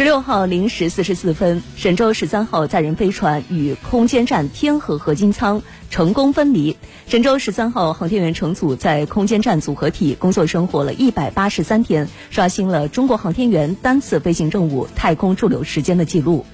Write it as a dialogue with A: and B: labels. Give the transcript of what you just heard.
A: 十六号零时四十四分神舟十三号载人飞船与空间站天河合金舱成功分离。神舟十三号航天员乘组在空间站组合体工作生活了一百八十三天刷新了中国航天员单次飞行任务太空驻留时间的记录。